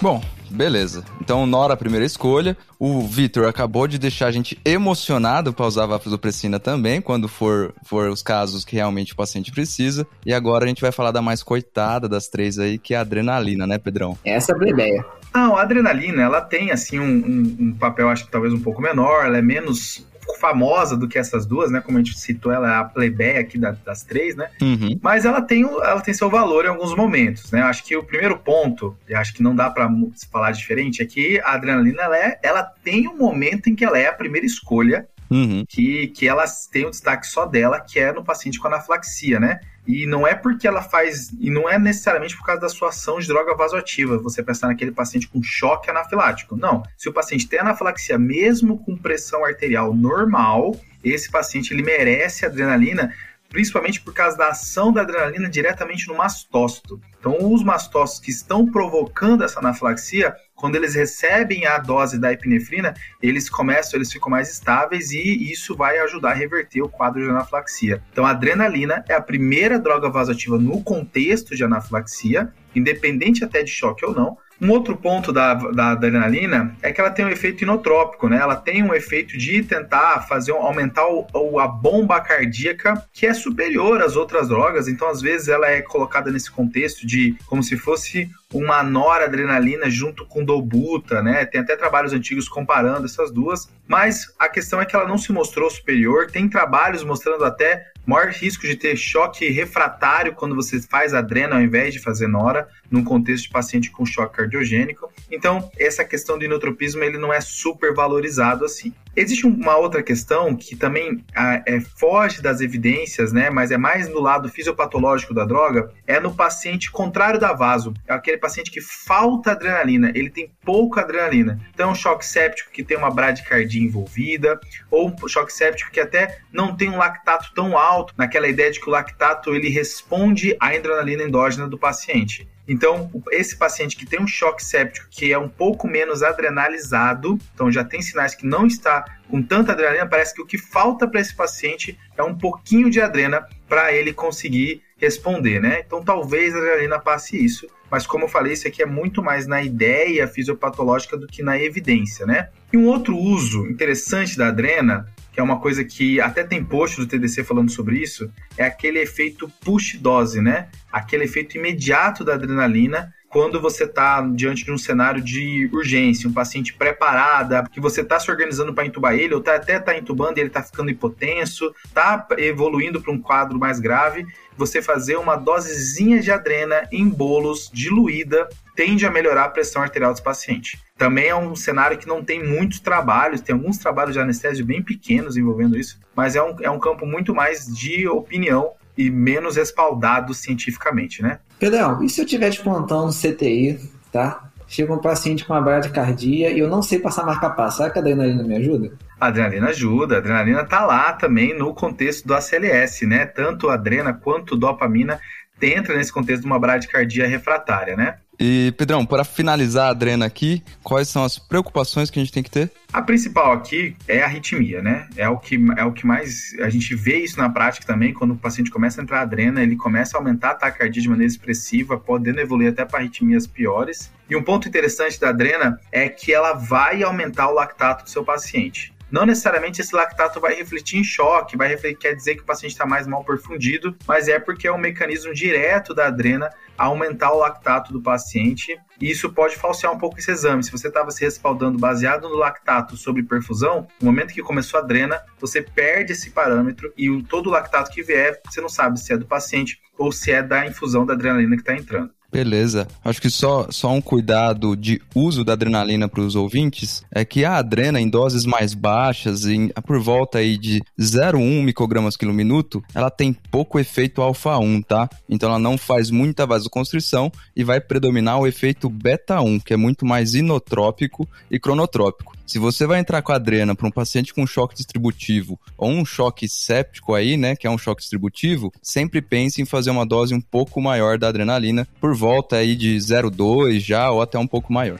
Bom, beleza. Então, Nora, a primeira escolha. O Vitor acabou de deixar a gente emocionado para usar a vasopressina também, quando for, for os casos que realmente o paciente precisa. E agora a gente vai falar da mais coitada das três aí, que é a adrenalina, né, Pedrão? Essa é a ideia. Ah, a adrenalina, ela tem, assim, um, um, um papel, acho que talvez um pouco menor, ela é menos famosa do que essas duas, né? Como a gente citou, ela é a plebeia aqui da, das três, né? Uhum. Mas ela tem, ela tem seu valor em alguns momentos, né? Eu acho que o primeiro ponto, e acho que não dá para falar diferente, é que a adrenalina, ela, é, ela tem um momento em que ela é a primeira escolha Uhum. Que, que ela tem um destaque só dela, que é no paciente com anafilaxia, né? E não é porque ela faz, e não é necessariamente por causa da sua ação de droga vasoativa, você pensar naquele paciente com choque anafilático. Não. Se o paciente tem anafilaxia mesmo com pressão arterial normal, esse paciente ele merece adrenalina principalmente por causa da ação da adrenalina diretamente no mastócito. Então, os mastócitos que estão provocando essa anafilaxia, quando eles recebem a dose da epinefrina, eles começam, eles ficam mais estáveis e isso vai ajudar a reverter o quadro de anafilaxia. Então, a adrenalina é a primeira droga vasoativa no contexto de anafilaxia, independente até de choque ou não, um outro ponto da, da, adrenalina é que ela tem um efeito inotrópico, né? Ela tem um efeito de tentar fazer aumentar o, a bomba cardíaca que é superior às outras drogas. Então, às vezes, ela é colocada nesse contexto de como se fosse uma noradrenalina junto com dobuta, né? Tem até trabalhos antigos comparando essas duas, mas a questão é que ela não se mostrou superior. Tem trabalhos mostrando até maior risco de ter choque refratário quando você faz adrena ao invés de fazer nora, num contexto de paciente com choque cardiogênico. Então, essa questão do inotropismo ele não é super valorizado assim. Existe uma outra questão que também ah, é, foge das evidências, né, mas é mais no lado fisiopatológico da droga, é no paciente contrário da vaso. É aquele paciente que falta adrenalina, ele tem pouca adrenalina. Então, um choque séptico que tem uma bradicardia envolvida, ou um choque séptico que até não tem um lactato tão alto, naquela ideia de que o lactato ele responde à adrenalina endógena do paciente. Então, esse paciente que tem um choque séptico que é um pouco menos adrenalizado, então já tem sinais que não está com tanta adrenalina, parece que o que falta para esse paciente é um pouquinho de adrena para ele conseguir responder, né? Então, talvez a adrenalina passe isso, mas como eu falei, isso aqui é muito mais na ideia fisiopatológica do que na evidência, né? E um outro uso interessante da adrena que é uma coisa que até tem post do TDC falando sobre isso, é aquele efeito push dose, né? Aquele efeito imediato da adrenalina quando você está diante de um cenário de urgência, um paciente preparada, que você está se organizando para intubar ele, ou tá, até está intubando e ele está ficando hipotenso, está evoluindo para um quadro mais grave, você fazer uma dosezinha de adrena em bolos diluída tende a melhorar a pressão arterial dos pacientes. Também é um cenário que não tem muitos trabalhos, tem alguns trabalhos de anestésio bem pequenos envolvendo isso, mas é um, é um campo muito mais de opinião e menos respaldado cientificamente, né? Pedrão, e se eu tiver de plantão no CTI, tá? Chega um paciente com uma bradicardia e eu não sei passar marca-passo. Será que a adrenalina me ajuda? A adrenalina ajuda. A adrenalina tá lá também no contexto do ACLS, né? Tanto a adrena quanto dopamina entra nesse contexto de uma bradicardia refratária, né? E, Pedrão, para finalizar a adrena aqui, quais são as preocupações que a gente tem que ter? A principal aqui é a arritmia, né? É o que, é o que mais. A gente vê isso na prática também, quando o paciente começa a entrar a adrena, ele começa a aumentar a taquicardia de maneira expressiva, podendo evoluir até para arritmias piores. E um ponto interessante da adrena é que ela vai aumentar o lactato do seu paciente. Não necessariamente esse lactato vai refletir em choque, vai refletir, quer dizer que o paciente está mais mal perfundido, mas é porque é um mecanismo direto da adrena aumentar o lactato do paciente. E isso pode falsear um pouco esse exame. Se você estava se respaldando baseado no lactato sobre perfusão, no momento que começou a adrena, você perde esse parâmetro e todo o lactato que vier, você não sabe se é do paciente ou se é da infusão da adrenalina que está entrando. Beleza. Acho que só, só um cuidado de uso da adrenalina para os ouvintes é que a adrena em doses mais baixas, em, por volta aí de 0,1 microgramas quilo minuto, ela tem pouco efeito alfa 1, tá? Então ela não faz muita vasoconstrição e vai predominar o efeito beta 1, que é muito mais inotrópico e cronotrópico. Se você vai entrar com a adrena para um paciente com choque distributivo ou um choque séptico aí, né, que é um choque distributivo, sempre pense em fazer uma dose um pouco maior da adrenalina, por volta aí de 0,2 já ou até um pouco maior.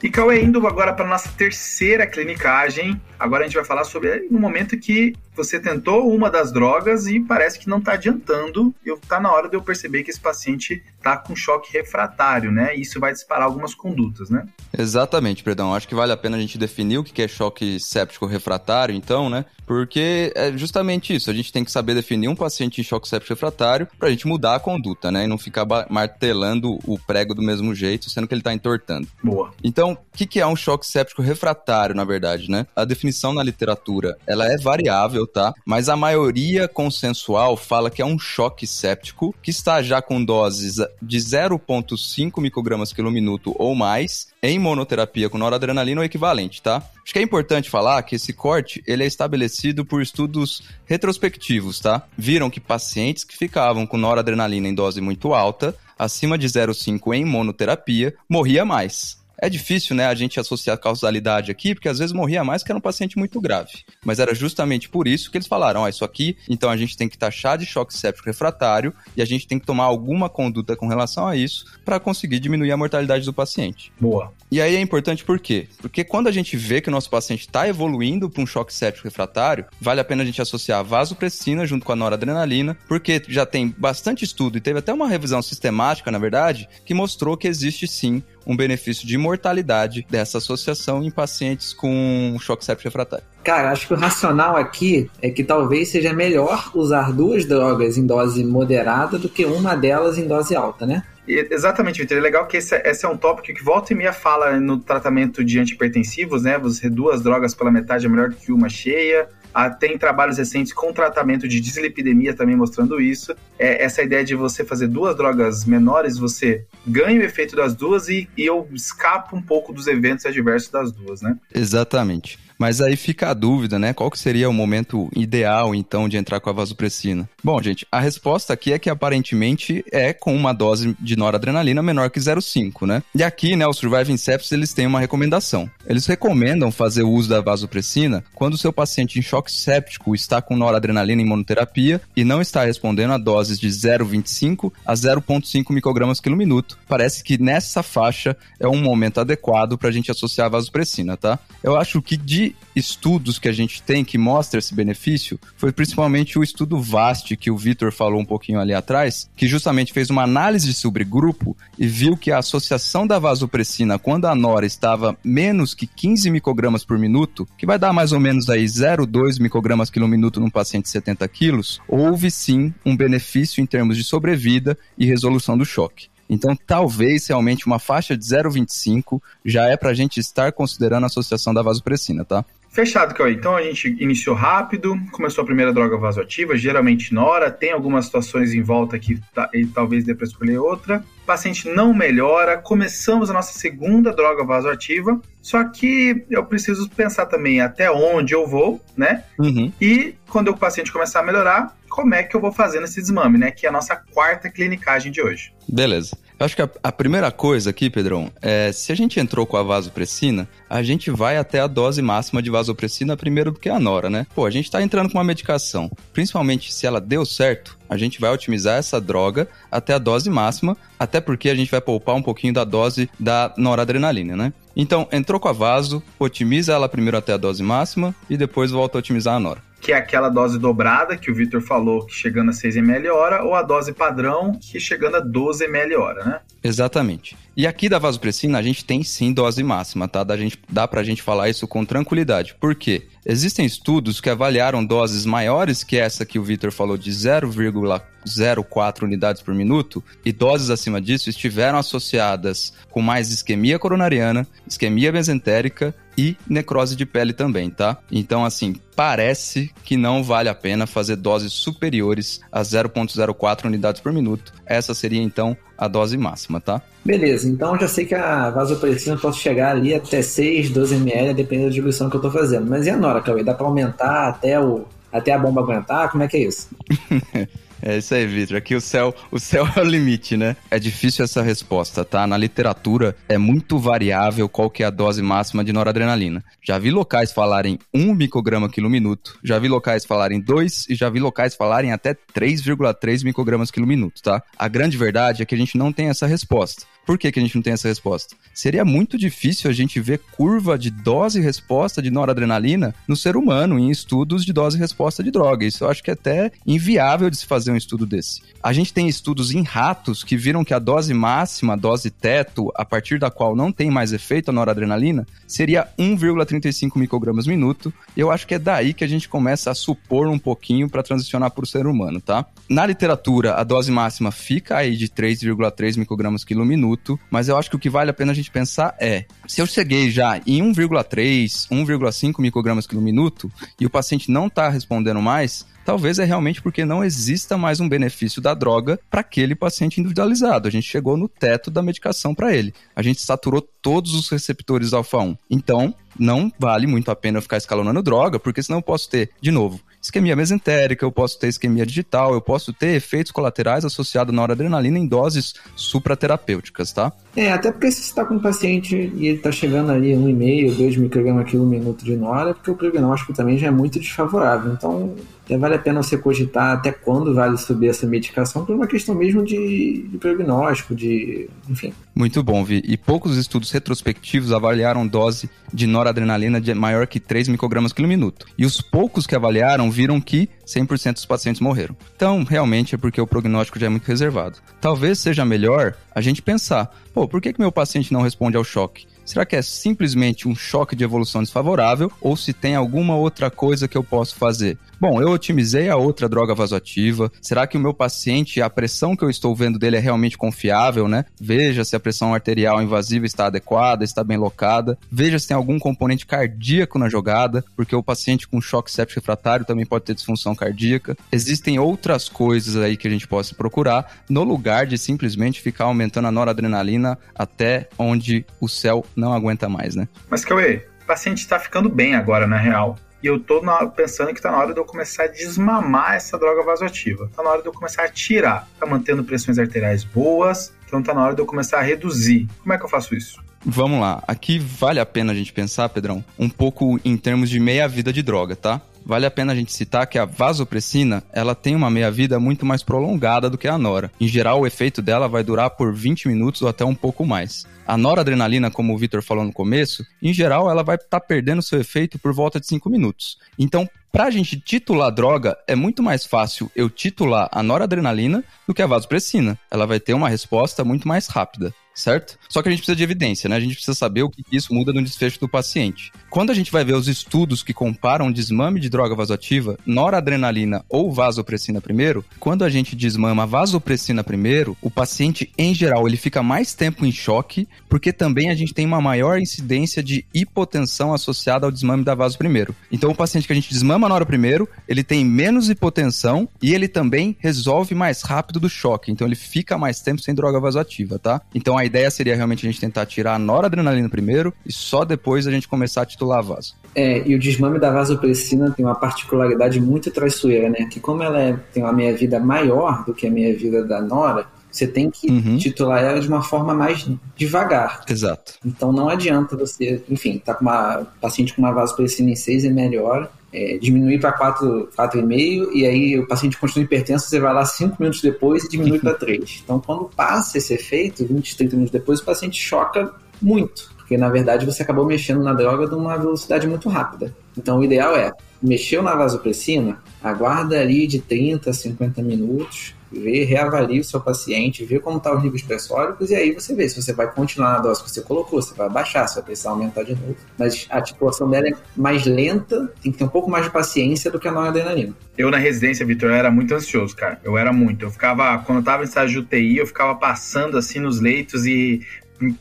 E Cauê, indo agora para nossa terceira clinicagem, agora a gente vai falar sobre um momento que você tentou uma das drogas e parece que não está adiantando. Eu tá na hora de eu perceber que esse paciente está com choque refratário, né? E isso vai disparar algumas condutas, né? Exatamente, perdão. Acho que vale a pena a gente definir o que é choque séptico refratário, então, né? Porque é justamente isso. A gente tem que saber definir um paciente em choque séptico refratário para a gente mudar a conduta, né? E não ficar martelando o prego do mesmo jeito, sendo que ele está entortando. Boa. Então, o que, que é um choque séptico refratário, na verdade, né? A definição na literatura, ela é variável, tá? Mas a maioria consensual fala que é um choque séptico que está já com doses de 0,5 microgramas quilo minuto ou mais em monoterapia com noradrenalina ou equivalente, tá? Acho que é importante falar que esse corte ele é estabelecido por estudos retrospectivos, tá? Viram que pacientes que ficavam com noradrenalina em dose muito alta, acima de 0,5 em monoterapia, morria mais. É difícil, né, a gente associar causalidade aqui, porque às vezes morria mais que era um paciente muito grave. Mas era justamente por isso que eles falaram, ó, oh, isso aqui, então a gente tem que taxar de choque séptico refratário e a gente tem que tomar alguma conduta com relação a isso para conseguir diminuir a mortalidade do paciente. Boa. E aí é importante por quê? Porque quando a gente vê que o nosso paciente está evoluindo para um choque séptico refratário, vale a pena a gente associar a vasopressina junto com a noradrenalina, porque já tem bastante estudo e teve até uma revisão sistemática, na verdade, que mostrou que existe sim um benefício de mortalidade dessa associação em pacientes com choque séptico refratário. Cara, acho que o racional aqui é que talvez seja melhor usar duas drogas em dose moderada do que uma delas em dose alta, né? Exatamente, Vitor. É legal que esse, é, esse, é um tópico que volta e meia fala no tratamento de antipertensivos, né? Você duas drogas pela metade é melhor do que uma cheia. Ah, tem trabalhos recentes com tratamento de dislipidemia também mostrando isso. É, essa ideia de você fazer duas drogas menores, você ganha o efeito das duas e, e eu escapo um pouco dos eventos adversos das duas, né? Exatamente. Mas aí fica a dúvida, né? Qual que seria o momento ideal, então, de entrar com a vasopressina? Bom, gente, a resposta aqui é que aparentemente é com uma dose de noradrenalina menor que 0,5, né? E aqui, né, os Surviving Sepsis, eles têm uma recomendação. Eles recomendam fazer o uso da vasopressina quando o seu paciente em choque séptico está com noradrenalina em monoterapia e não está respondendo a doses de 0,25 a 0,5 microgramas quilo minuto. Parece que nessa faixa é um momento adequado para a gente associar a vasopressina, tá? Eu acho que de estudos que a gente tem que mostra esse benefício foi principalmente o estudo VAST, que o Vitor falou um pouquinho ali atrás, que justamente fez uma análise de subgrupo e viu que a associação da vasopressina quando a nora estava menos que 15 microgramas por minuto, que vai dar mais ou menos aí 0,2 microgramas quilo minuto num paciente de 70 quilos, houve sim um benefício em termos de sobrevida e resolução do choque. Então, talvez realmente uma faixa de 0,25 já é para a gente estar considerando a associação da vasopressina, tá? Fechado, Cauê. Então a gente iniciou rápido, começou a primeira droga vasoativa, geralmente Nora, tem algumas situações em volta que tá, e talvez dê para escolher outra. O paciente não melhora, começamos a nossa segunda droga vasoativa, só que eu preciso pensar também até onde eu vou, né? Uhum. E quando o paciente começar a melhorar, como é que eu vou fazer esse desmame, né? Que é a nossa quarta clinicagem de hoje. Beleza. Eu acho que a, a, primeira coisa aqui, Pedrão, é se a gente entrou com a vasopressina, a gente vai até a dose máxima de vasopressina primeiro do que a nora, né? Pô, a gente tá entrando com uma medicação, principalmente se ela deu certo, a gente vai otimizar essa droga até a dose máxima, até porque a gente vai poupar um pouquinho da dose da noradrenalina, né? Então, entrou com a vaso, otimiza ela primeiro até a dose máxima e depois volta a otimizar a nora que é aquela dose dobrada que o Victor falou, que chegando a 6 ml hora, ou a dose padrão, que chegando a 12 ml hora, né? Exatamente. E aqui da vasopressina, a gente tem sim dose máxima, tá? Da gente, dá pra gente falar isso com tranquilidade. Por quê? Existem estudos que avaliaram doses maiores que essa que o Victor falou de 0,04 unidades por minuto e doses acima disso estiveram associadas com mais isquemia coronariana, isquemia mesentérica e necrose de pele também, tá? Então, assim, parece que não vale a pena fazer doses superiores a 0,04 unidades por minuto. Essa seria, então, a dose máxima, tá? Beleza, então já sei que a vasopressina posso chegar ali até 6, 12 ml, dependendo da diluição que eu tô fazendo. Mas e a Nora, Cauê? Dá pra aumentar até, o, até a bomba aguentar? Como é que é isso? É isso aí, Vitor. Aqui o céu, o céu é o limite, né? É difícil essa resposta, tá? Na literatura é muito variável qual que é a dose máxima de noradrenalina. Já vi locais falarem 1 micrograma quilo minuto, já vi locais falarem 2 e já vi locais falarem até 3,3 microgramas quilo minuto, tá? A grande verdade é que a gente não tem essa resposta. Por que, que a gente não tem essa resposta? Seria muito difícil a gente ver curva de dose e resposta de noradrenalina no ser humano em estudos de dose e resposta de droga. Isso eu acho que é até inviável de se fazer um estudo desse. A gente tem estudos em ratos que viram que a dose máxima, a dose teto, a partir da qual não tem mais efeito a noradrenalina, seria 1,35 microgramas minuto. Eu acho que é daí que a gente começa a supor um pouquinho para transicionar para o ser humano, tá? Na literatura, a dose máxima fica aí de 3,3 microgramas quilo minuto, mas eu acho que o que vale a pena a gente pensar é, se eu cheguei já em 1,3, 1,5 microgramas quilo minuto e o paciente não está respondendo mais, talvez é realmente porque não exista mais um benefício da droga para aquele paciente individualizado. A gente chegou no teto da medicação para ele. A gente saturou todos os receptores alfa-1. Então, não vale muito a pena ficar escalonando droga, porque senão eu posso ter, de novo, isquemia mesentérica, eu posso ter isquemia digital, eu posso ter efeitos colaterais associados na noradrenalina em doses supraterapêuticas, tá? É, até porque se você está com um paciente e ele está chegando ali 1,5, 2 microgramas quilo minuto de nora, é porque o prognóstico também já é muito desfavorável. Então, é, vale a pena você cogitar até quando vale subir essa medicação por uma questão mesmo de, de prognóstico, de. enfim. Muito bom, Vi. E poucos estudos retrospectivos avaliaram dose de noradrenalina de maior que 3 microgramas por minuto. E os poucos que avaliaram viram que 100% dos pacientes morreram. Então, realmente é porque o prognóstico já é muito reservado. Talvez seja melhor a gente pensar, pô, por que, que meu paciente não responde ao choque? Será que é simplesmente um choque de evolução desfavorável ou se tem alguma outra coisa que eu posso fazer? Bom, eu otimizei a outra droga vasoativa. Será que o meu paciente, a pressão que eu estou vendo dele é realmente confiável, né? Veja se a pressão arterial invasiva está adequada, está bem locada. Veja se tem algum componente cardíaco na jogada, porque o paciente com choque séptico refratário também pode ter disfunção cardíaca. Existem outras coisas aí que a gente possa procurar no lugar de simplesmente ficar aumentando a noradrenalina até onde o céu não aguenta mais, né? Mas, Cauê, o paciente está ficando bem agora, na real. E eu tô na, pensando que tá na hora de eu começar a desmamar essa droga vasoativa. Tá na hora de eu começar a tirar. Tá mantendo pressões arteriais boas, então tá na hora de eu começar a reduzir. Como é que eu faço isso? Vamos lá. Aqui vale a pena a gente pensar, Pedrão, um pouco em termos de meia-vida de droga, tá? vale a pena a gente citar que a vasopressina, ela tem uma meia-vida muito mais prolongada do que a nora. Em geral, o efeito dela vai durar por 20 minutos ou até um pouco mais. A noradrenalina, como o Victor falou no começo, em geral, ela vai estar tá perdendo seu efeito por volta de 5 minutos. Então, para a gente titular droga, é muito mais fácil eu titular a noradrenalina do que a vasopressina. Ela vai ter uma resposta muito mais rápida certo? Só que a gente precisa de evidência, né? A gente precisa saber o que isso muda no desfecho do paciente. Quando a gente vai ver os estudos que comparam desmame de droga vasoativa, noradrenalina ou vasopressina primeiro, quando a gente desmama vasopressina primeiro, o paciente, em geral, ele fica mais tempo em choque, porque também a gente tem uma maior incidência de hipotensão associada ao desmame da vaso primeiro. Então, o paciente que a gente desmama na hora primeiro, ele tem menos hipotensão e ele também resolve mais rápido do choque. Então, ele fica mais tempo sem droga vasoativa, tá? Então, a ideia seria realmente a gente tentar tirar a noradrenalina primeiro e só depois a gente começar a titular a vaso. É, e o desmame da vasopressina tem uma particularidade muito traiçoeira, né? Que como ela é, tem uma meia-vida maior do que a meia-vida da nora, você tem que uhum. titular ela de uma forma mais devagar. Exato. Então não adianta você, enfim, tá com uma paciente com uma vasopressina em 6 é melhor, é, diminuir para 4,5 e aí o paciente continua hipertenso, você vai lá 5 minutos depois e diminui para 3. Então, quando passa esse efeito, 20, 30 minutos depois, o paciente choca muito, porque na verdade você acabou mexendo na droga de uma velocidade muito rápida. Então, o ideal é mexeu na vasopressina, aguarda ali de 30 a 50 minutos, vê, reavalia o seu paciente, vê como estão tá os níveis pressóricos e aí você vê se você vai continuar na dose que você colocou, se vai baixar, se vai precisar aumentar de novo. Mas a titulação dela é mais lenta, tem que ter um pouco mais de paciência do que a noradrenalina. Eu na residência, Vitor, era muito ansioso, cara. Eu era muito. Eu ficava, quando eu tava em estágio de UTI, eu ficava passando assim nos leitos e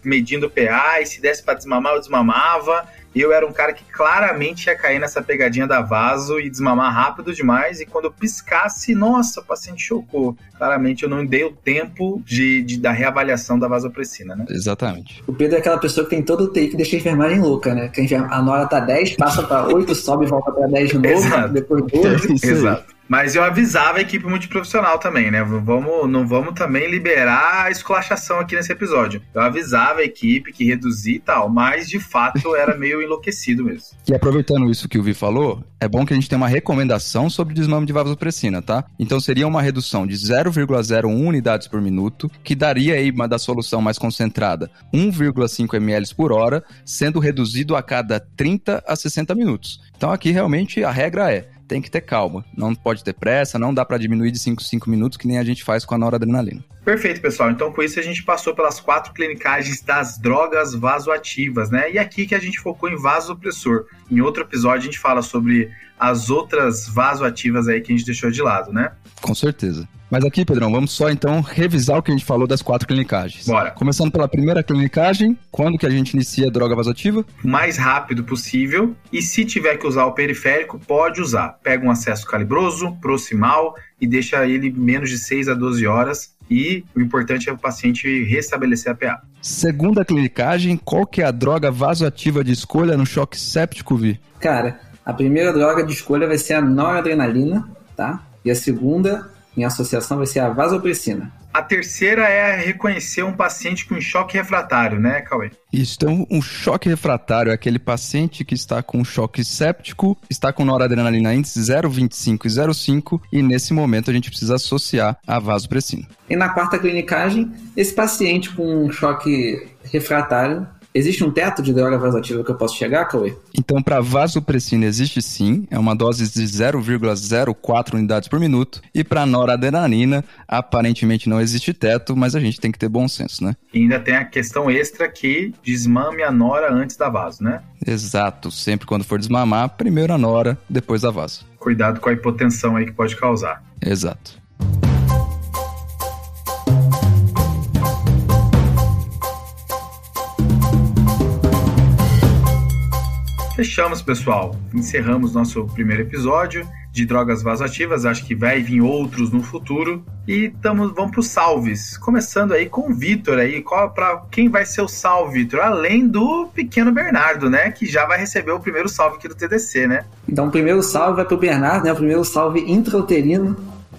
medindo o PA, e se desse para desmamar, eu desmamava eu era um cara que claramente ia cair nessa pegadinha da vaso e desmamar rápido demais. E quando eu piscasse, nossa, o paciente chocou. Claramente eu não dei o tempo de, de da reavaliação da vasopressina, né? Exatamente. O Pedro é aquela pessoa que tem todo o take que deixa a enfermagem louca, né? Que a Nora tá 10, passa pra 8, sobe e volta pra 10 de novo, Exato. depois 12. Exato. Mas eu avisava a equipe multiprofissional também, né? Vamos, não vamos também liberar a esculachação aqui nesse episódio. Eu avisava a equipe que reduzir e tal, mas de fato era meio enlouquecido mesmo. E aproveitando isso que o Vi falou, é bom que a gente tenha uma recomendação sobre desmame de vasopressina, tá? Então seria uma redução de 0,01 unidades por minuto, que daria aí uma da solução mais concentrada, 1,5 ml por hora, sendo reduzido a cada 30 a 60 minutos. Então aqui realmente a regra é tem que ter calma. Não pode ter pressa, não dá para diminuir de 5 5 minutos, que nem a gente faz com a noradrenalina. Perfeito, pessoal. Então, com isso, a gente passou pelas quatro clinicagens das drogas vasoativas, né? E aqui que a gente focou em vasopressor. Em outro episódio, a gente fala sobre as outras vasoativas aí que a gente deixou de lado, né? Com certeza. Mas aqui, Pedrão, vamos só então revisar o que a gente falou das quatro clinicagens. Bora. Começando pela primeira clinicagem, quando que a gente inicia a droga vasoativa? O mais rápido possível. E se tiver que usar o periférico, pode usar. Pega um acesso calibroso, proximal e deixa ele menos de 6 a 12 horas. E o importante é o paciente restabelecer a PA. Segunda clinicagem, qual que é a droga vasoativa de escolha no choque séptico, Vi? Cara, a primeira droga de escolha vai ser a noradrenalina, tá? E a segunda, em associação, vai ser a vasopressina. A terceira é reconhecer um paciente com choque refratário, né, Cauê? Isso, então um choque refratário é aquele paciente que está com choque séptico, está com noradrenalina índice 0,25 e 0,5 e nesse momento a gente precisa associar a vasopressina. E na quarta clinicagem, esse paciente com choque refratário Existe um teto de droga vasoativa que eu posso chegar, Cauê? Então, para vasopressina existe sim, é uma dose de 0,04 unidades por minuto. E para noradrenalina, aparentemente não existe teto, mas a gente tem que ter bom senso, né? E ainda tem a questão extra que desmame a nora antes da vaso, né? Exato, sempre quando for desmamar, primeiro a nora, depois a vaso. Cuidado com a hipotensão aí que pode causar. Exato. Fechamos, pessoal. Encerramos nosso primeiro episódio de drogas vasoativas. Acho que vai vir outros no futuro. E tamo, vamos para os salves. Começando aí com o Vitor aí. Qual, pra, quem vai ser o salve, Vitor? Além do pequeno Bernardo, né? Que já vai receber o primeiro salve aqui do TDC, né? Então, o primeiro salve vai para o Bernardo, né? O primeiro salve intrauterino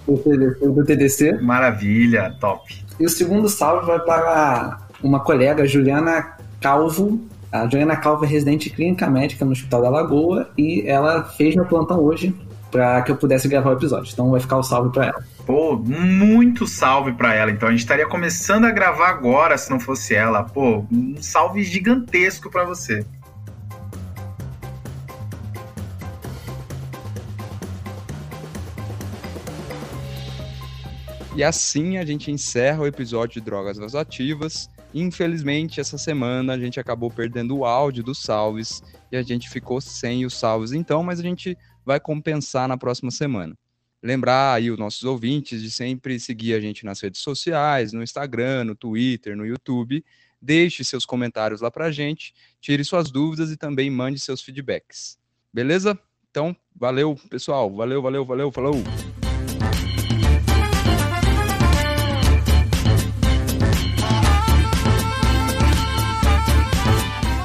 do TDC. Maravilha, top. E o segundo salve vai para uma colega, Juliana Calvo, a Joana Calva é residente clínica médica no Hospital da Lagoa e ela fez meu plantão hoje para que eu pudesse gravar o episódio. Então vai ficar o salve para ela. Pô, muito salve para ela. Então a gente estaria começando a gravar agora se não fosse ela. Pô, um salve gigantesco para você. E assim a gente encerra o episódio de Drogas Vasoativas. Infelizmente, essa semana a gente acabou perdendo o áudio dos salves e a gente ficou sem os salves então, mas a gente vai compensar na próxima semana. Lembrar aí os nossos ouvintes de sempre seguir a gente nas redes sociais, no Instagram, no Twitter, no YouTube. Deixe seus comentários lá pra gente, tire suas dúvidas e também mande seus feedbacks. Beleza? Então, valeu, pessoal. Valeu, valeu, valeu, falou!